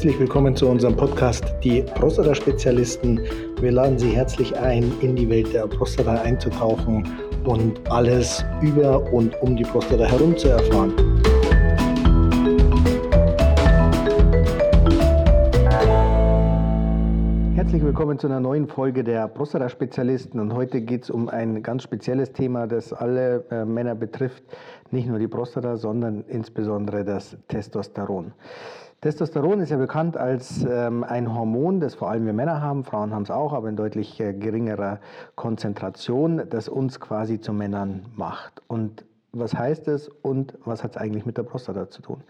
Herzlich willkommen zu unserem Podcast Die Prostata-Spezialisten. Wir laden Sie herzlich ein, in die Welt der Prostata einzutauchen und alles über und um die Prostata herum zu erfahren. Herzlich willkommen zu einer neuen Folge der Prostata-Spezialisten und heute geht es um ein ganz spezielles Thema, das alle äh, Männer betrifft, nicht nur die Prostata, sondern insbesondere das Testosteron. Testosteron ist ja bekannt als ähm, ein Hormon, das vor allem wir Männer haben, Frauen haben es auch, aber in deutlich äh, geringerer Konzentration, das uns quasi zu Männern macht. Und was heißt es und was hat es eigentlich mit der Prostata zu tun?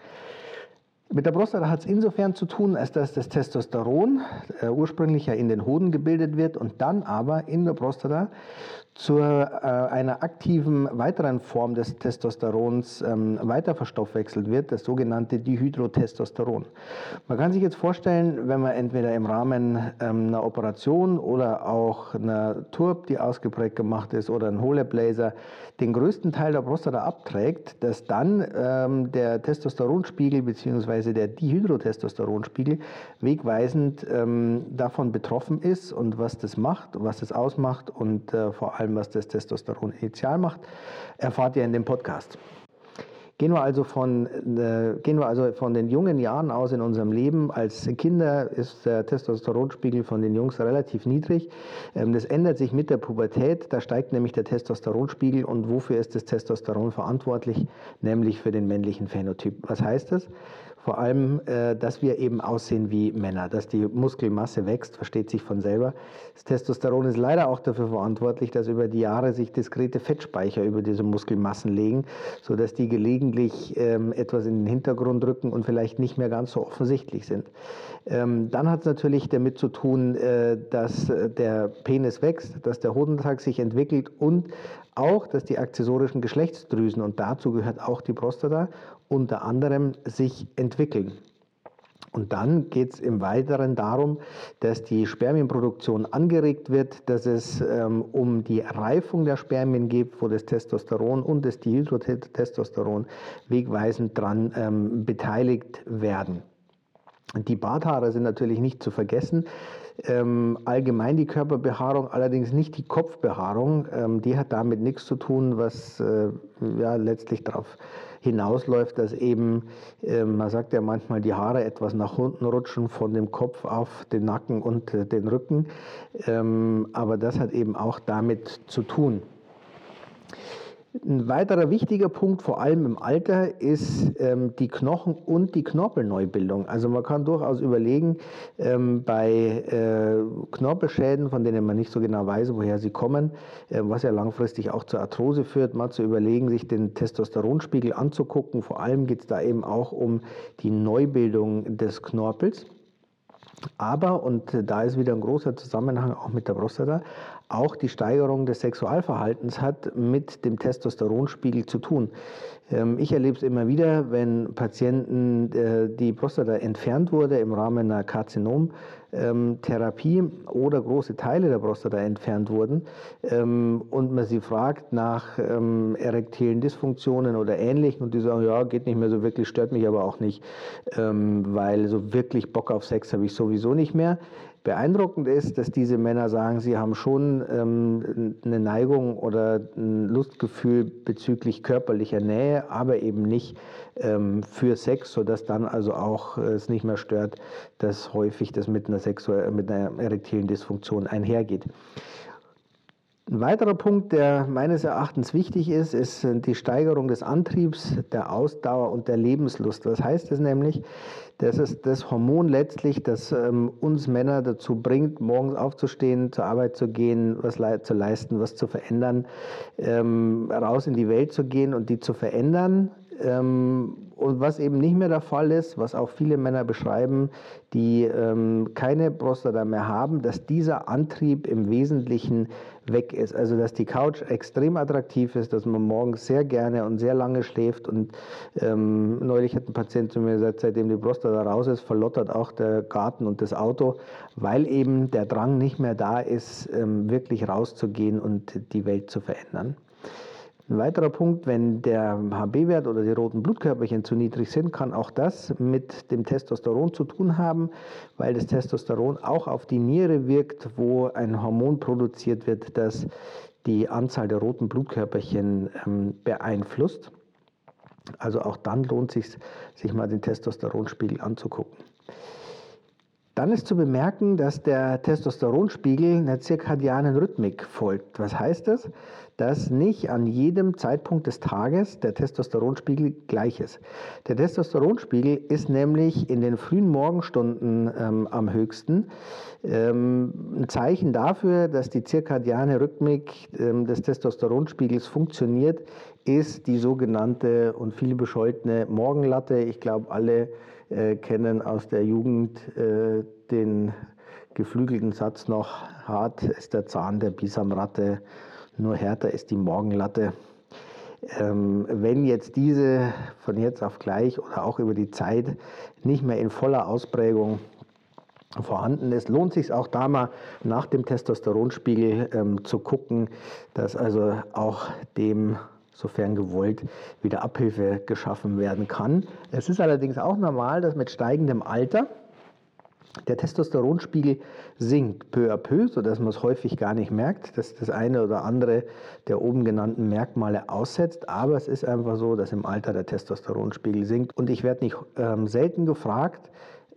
Mit der Prostata hat es insofern zu tun, als dass das Testosteron äh, ursprünglich ja in den Hoden gebildet wird und dann aber in der Prostata zu äh, einer aktiven weiteren Form des Testosterons ähm, weiter verstoffwechselt wird, das sogenannte Dihydrotestosteron. Man kann sich jetzt vorstellen, wenn man entweder im Rahmen ähm, einer Operation oder auch einer Turb, die ausgeprägt gemacht ist, oder ein Holeblaser, den größten Teil der Prostata abträgt, dass dann ähm, der Testosteronspiegel bzw. der Dihydrotestosteronspiegel wegweisend davon betroffen ist und was das macht, was das ausmacht und äh, vor allem allem, was das Testosteron initial macht, erfahrt ihr in dem Podcast. Gehen wir, also von, äh, gehen wir also von den jungen Jahren aus in unserem Leben. Als Kinder ist der Testosteronspiegel von den Jungs relativ niedrig. Ähm, das ändert sich mit der Pubertät. Da steigt nämlich der Testosteronspiegel. Und wofür ist das Testosteron verantwortlich? Nämlich für den männlichen Phänotyp. Was heißt das? Vor allem, äh, dass wir eben aussehen wie Männer, dass die Muskelmasse wächst, versteht sich von selber. Das Testosteron ist leider auch dafür verantwortlich, dass über die Jahre sich diskrete Fettspeicher über diese Muskelmassen legen, sodass die gelegentlich ähm, etwas in den Hintergrund rücken und vielleicht nicht mehr ganz so offensichtlich sind. Ähm, dann hat es natürlich damit zu tun, äh, dass äh, der Penis wächst, dass der Hodensack sich entwickelt und auch, dass die akzessorischen Geschlechtsdrüsen, und dazu gehört auch die Prostata, unter anderem sich entwickeln. Und dann geht es im Weiteren darum, dass die Spermienproduktion angeregt wird, dass es ähm, um die Reifung der Spermien geht, wo das Testosteron und das Dihydrotestosteron wegweisend daran ähm, beteiligt werden. Die Barthaare sind natürlich nicht zu vergessen. Ähm, allgemein die Körperbehaarung, allerdings nicht die Kopfbehaarung. Ähm, die hat damit nichts zu tun, was äh, ja, letztlich darauf hinausläuft, dass eben, äh, man sagt ja manchmal, die Haare etwas nach unten rutschen von dem Kopf auf den Nacken und äh, den Rücken. Ähm, aber das hat eben auch damit zu tun. Ein weiterer wichtiger Punkt, vor allem im Alter, ist ähm, die Knochen- und die Knorpelneubildung. Also man kann durchaus überlegen, ähm, bei äh, Knorpelschäden, von denen man nicht so genau weiß, woher sie kommen, äh, was ja langfristig auch zur Arthrose führt, mal zu überlegen, sich den Testosteronspiegel anzugucken. Vor allem geht es da eben auch um die Neubildung des Knorpels. Aber, und da ist wieder ein großer Zusammenhang auch mit der Prostata, auch die Steigerung des Sexualverhaltens hat mit dem Testosteronspiegel zu tun. Ähm, ich erlebe es immer wieder, wenn Patienten äh, die Prostata entfernt wurde im Rahmen einer Karzinomtherapie oder große Teile der Prostata entfernt wurden ähm, und man sie fragt nach ähm, erektilen Dysfunktionen oder ähnlichen und die sagen, ja, geht nicht mehr so wirklich, stört mich aber auch nicht, weil so wirklich Bock auf Sex habe ich sowieso nicht mehr. Beeindruckend ist, dass diese Männer sagen, sie haben schon ähm, eine Neigung oder ein Lustgefühl bezüglich körperlicher Nähe, aber eben nicht ähm, für Sex, sodass dann also auch äh, es nicht mehr stört, dass häufig das mit einer, mit einer erektilen Dysfunktion einhergeht. Ein weiterer Punkt, der meines Erachtens wichtig ist, ist die Steigerung des Antriebs, der Ausdauer und der Lebenslust. Was heißt das nämlich? Das ist das Hormon letztlich, das ähm, uns Männer dazu bringt, morgens aufzustehen, zur Arbeit zu gehen, was le zu leisten, was zu verändern, ähm, raus in die Welt zu gehen und die zu verändern. Ähm, und was eben nicht mehr der Fall ist, was auch viele Männer beschreiben, die ähm, keine Prostata mehr haben, dass dieser Antrieb im Wesentlichen weg ist. Also dass die Couch extrem attraktiv ist, dass man morgens sehr gerne und sehr lange schläft. Und ähm, neulich hat ein Patient zu mir gesagt, seitdem die Prostata raus ist, verlottert auch der Garten und das Auto, weil eben der Drang nicht mehr da ist, ähm, wirklich rauszugehen und die Welt zu verändern. Ein weiterer Punkt, wenn der HB-Wert oder die roten Blutkörperchen zu niedrig sind, kann auch das mit dem Testosteron zu tun haben, weil das Testosteron auch auf die Niere wirkt, wo ein Hormon produziert wird, das die Anzahl der roten Blutkörperchen ähm, beeinflusst. Also auch dann lohnt es sich, sich mal den Testosteronspiegel anzugucken. Dann ist zu bemerken, dass der Testosteronspiegel einer zirkadianen Rhythmik folgt. Was heißt das? Dass nicht an jedem Zeitpunkt des Tages der Testosteronspiegel gleich ist. Der Testosteronspiegel ist nämlich in den frühen Morgenstunden ähm, am höchsten. Ähm, ein Zeichen dafür, dass die zirkadiane Rhythmik ähm, des Testosteronspiegels funktioniert, ist die sogenannte und viel bescholtene Morgenlatte. Ich glaube, alle äh, kennen aus der Jugend äh, den geflügelten Satz noch, hart ist der Zahn der Bisamratte, nur härter ist die Morgenlatte. Ähm, wenn jetzt diese von jetzt auf gleich oder auch über die Zeit nicht mehr in voller Ausprägung vorhanden ist, lohnt sich auch da mal nach dem Testosteronspiegel ähm, zu gucken, dass also auch dem sofern gewollt, wieder Abhilfe geschaffen werden kann. Es ist allerdings auch normal, dass mit steigendem Alter der Testosteronspiegel sinkt peu à peu, sodass man es häufig gar nicht merkt, dass das eine oder andere der oben genannten Merkmale aussetzt. Aber es ist einfach so, dass im Alter der Testosteronspiegel sinkt. Und ich werde nicht ähm, selten gefragt,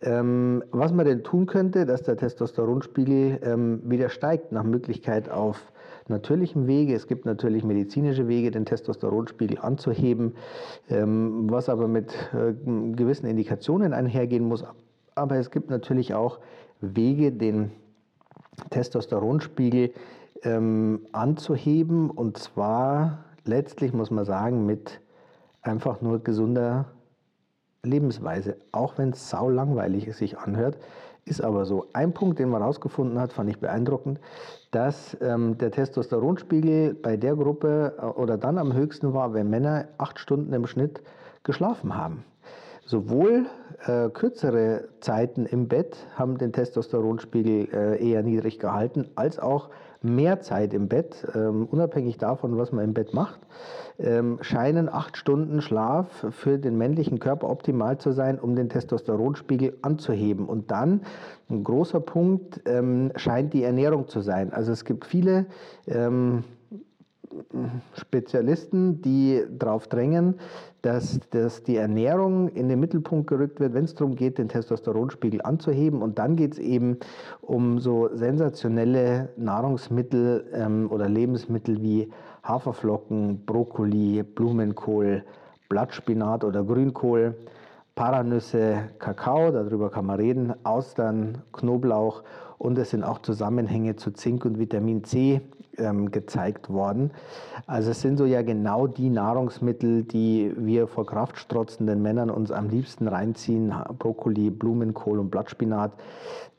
ähm, was man denn tun könnte, dass der Testosteronspiegel ähm, wieder steigt, nach Möglichkeit auf natürlichem Wege. Es gibt natürlich medizinische Wege, den Testosteronspiegel anzuheben, ähm, was aber mit äh, gewissen Indikationen einhergehen muss. Aber es gibt natürlich auch Wege, den Testosteronspiegel ähm, anzuheben und zwar letztlich muss man sagen mit einfach nur gesunder Lebensweise, auch wenn es sau langweilig sich anhört. Ist aber so. Ein Punkt, den man herausgefunden hat, fand ich beeindruckend, dass ähm, der Testosteronspiegel bei der Gruppe äh, oder dann am höchsten war, wenn Männer acht Stunden im Schnitt geschlafen haben. Sowohl äh, kürzere Zeiten im Bett haben den Testosteronspiegel äh, eher niedrig gehalten, als auch mehr Zeit im Bett, ähm, unabhängig davon, was man im Bett macht, ähm, scheinen acht Stunden Schlaf für den männlichen Körper optimal zu sein, um den Testosteronspiegel anzuheben. Und dann ein großer Punkt ähm, scheint die Ernährung zu sein. Also es gibt viele ähm, Spezialisten, die darauf drängen, dass, dass die Ernährung in den Mittelpunkt gerückt wird, wenn es darum geht, den Testosteronspiegel anzuheben. Und dann geht es eben um so sensationelle Nahrungsmittel ähm, oder Lebensmittel wie Haferflocken, Brokkoli, Blumenkohl, Blattspinat oder Grünkohl, Paranüsse, Kakao, darüber kann man reden, Austern, Knoblauch und es sind auch Zusammenhänge zu Zink und Vitamin C ähm, gezeigt worden. Also es sind so ja genau die Nahrungsmittel, die wir vor kraftstrotzenden Männern uns am liebsten reinziehen. Brokkoli, Blumenkohl und Blattspinat.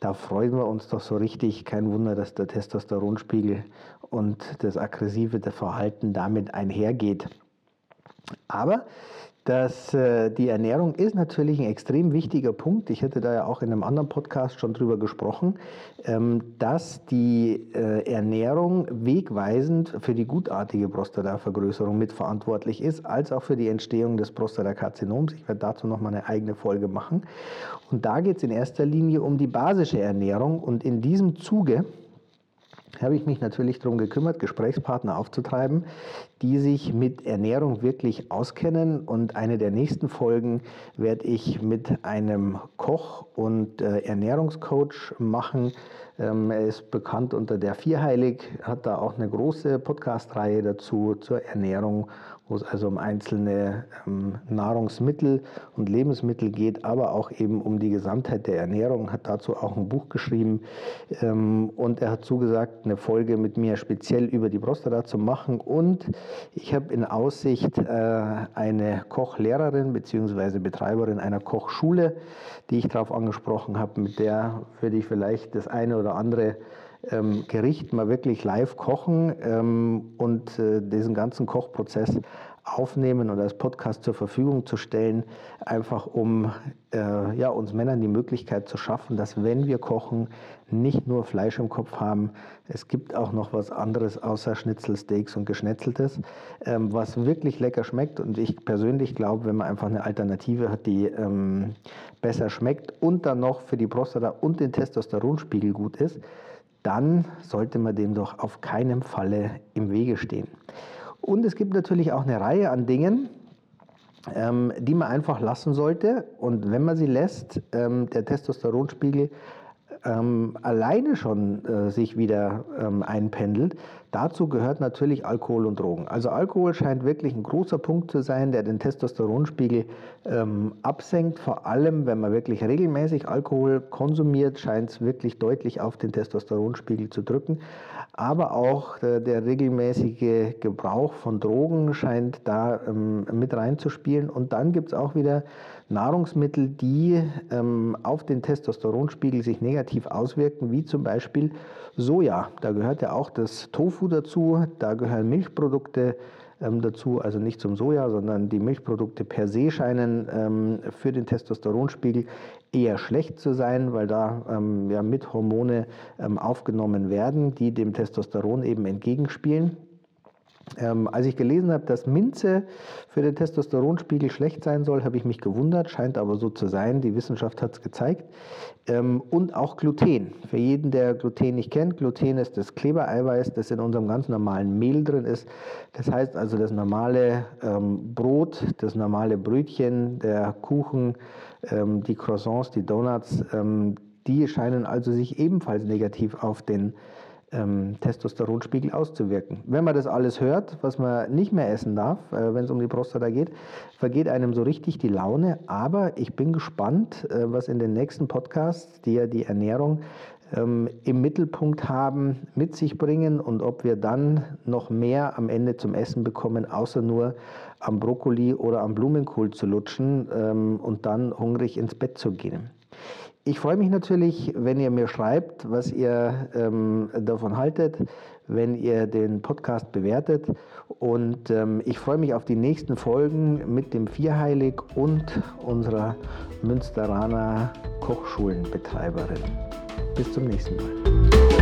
Da freuen wir uns doch so richtig. Kein Wunder, dass der Testosteronspiegel und das aggressive Verhalten damit einhergeht. Aber dass äh, die Ernährung ist natürlich ein extrem wichtiger Punkt. Ich hätte da ja auch in einem anderen Podcast schon drüber gesprochen, ähm, dass die äh, Ernährung wegweisend für die gutartige Prostatavergrößerung mitverantwortlich ist, als auch für die Entstehung des Prostatakarzinoms. Ich werde dazu nochmal eine eigene Folge machen. Und da geht es in erster Linie um die basische Ernährung. Und in diesem Zuge habe ich mich natürlich darum gekümmert, Gesprächspartner aufzutreiben, die sich mit Ernährung wirklich auskennen. Und eine der nächsten Folgen werde ich mit einem Koch und äh, Ernährungscoach machen. Ähm, er ist bekannt unter der Vierheilig, hat da auch eine große Podcast-Reihe dazu zur Ernährung wo es also um einzelne ähm, Nahrungsmittel und Lebensmittel geht, aber auch eben um die Gesamtheit der Ernährung, hat dazu auch ein Buch geschrieben ähm, und er hat zugesagt, eine Folge mit mir speziell über die Prostata zu machen und ich habe in Aussicht äh, eine Kochlehrerin bzw. Betreiberin einer Kochschule, die ich darauf angesprochen habe, mit der würde ich vielleicht das eine oder andere ähm, Gericht mal wirklich live kochen ähm, und äh, diesen ganzen Kochprozess aufnehmen und als Podcast zur Verfügung zu stellen, einfach um äh, ja, uns Männern die Möglichkeit zu schaffen, dass wenn wir kochen, nicht nur Fleisch im Kopf haben, es gibt auch noch was anderes außer Schnitzel, Steaks und Geschnetzeltes, ähm, was wirklich lecker schmeckt. Und ich persönlich glaube, wenn man einfach eine Alternative hat, die ähm, besser schmeckt und dann noch für die Prostata und den Testosteronspiegel gut ist, dann sollte man dem doch auf keinen Falle im Wege stehen. Und es gibt natürlich auch eine Reihe an Dingen, ähm, die man einfach lassen sollte. Und wenn man sie lässt, ähm, der Testosteronspiegel ähm, alleine schon äh, sich wieder ähm, einpendelt. Dazu gehört natürlich Alkohol und Drogen. Also Alkohol scheint wirklich ein großer Punkt zu sein, der den Testosteronspiegel ähm, absenkt. Vor allem, wenn man wirklich regelmäßig Alkohol konsumiert, scheint es wirklich deutlich auf den Testosteronspiegel zu drücken. Aber auch äh, der regelmäßige Gebrauch von Drogen scheint da ähm, mit reinzuspielen. Und dann gibt es auch wieder Nahrungsmittel, die ähm, auf den Testosteronspiegel sich negativ auswirken, wie zum Beispiel Soja. Da gehört ja auch das Tofu dazu, da gehören Milchprodukte ähm, dazu, also nicht zum Soja, sondern die Milchprodukte per se scheinen ähm, für den Testosteronspiegel eher schlecht zu sein, weil da ähm, ja, mit Hormone ähm, aufgenommen werden, die dem Testosteron eben entgegenspielen. Ähm, als ich gelesen habe, dass Minze für den Testosteronspiegel schlecht sein soll, habe ich mich gewundert, scheint aber so zu sein. Die Wissenschaft hat es gezeigt. Ähm, und auch Gluten. Für jeden, der Gluten nicht kennt, Gluten ist das Klebereiweiß, das in unserem ganz normalen Mehl drin ist. Das heißt also das normale ähm, Brot, das normale Brötchen, der Kuchen, ähm, die Croissants, die Donuts, ähm, die scheinen also sich ebenfalls negativ auf den ähm, Testosteronspiegel auszuwirken. Wenn man das alles hört, was man nicht mehr essen darf, äh, wenn es um die Prostata geht, vergeht einem so richtig die Laune. Aber ich bin gespannt, äh, was in den nächsten Podcasts, die ja die Ernährung ähm, im Mittelpunkt haben, mit sich bringen und ob wir dann noch mehr am Ende zum Essen bekommen, außer nur am Brokkoli oder am Blumenkohl zu lutschen ähm, und dann hungrig ins Bett zu gehen. Ich freue mich natürlich, wenn ihr mir schreibt, was ihr ähm, davon haltet, wenn ihr den Podcast bewertet. Und ähm, ich freue mich auf die nächsten Folgen mit dem Vierheilig und unserer Münsteraner Kochschulenbetreiberin. Bis zum nächsten Mal.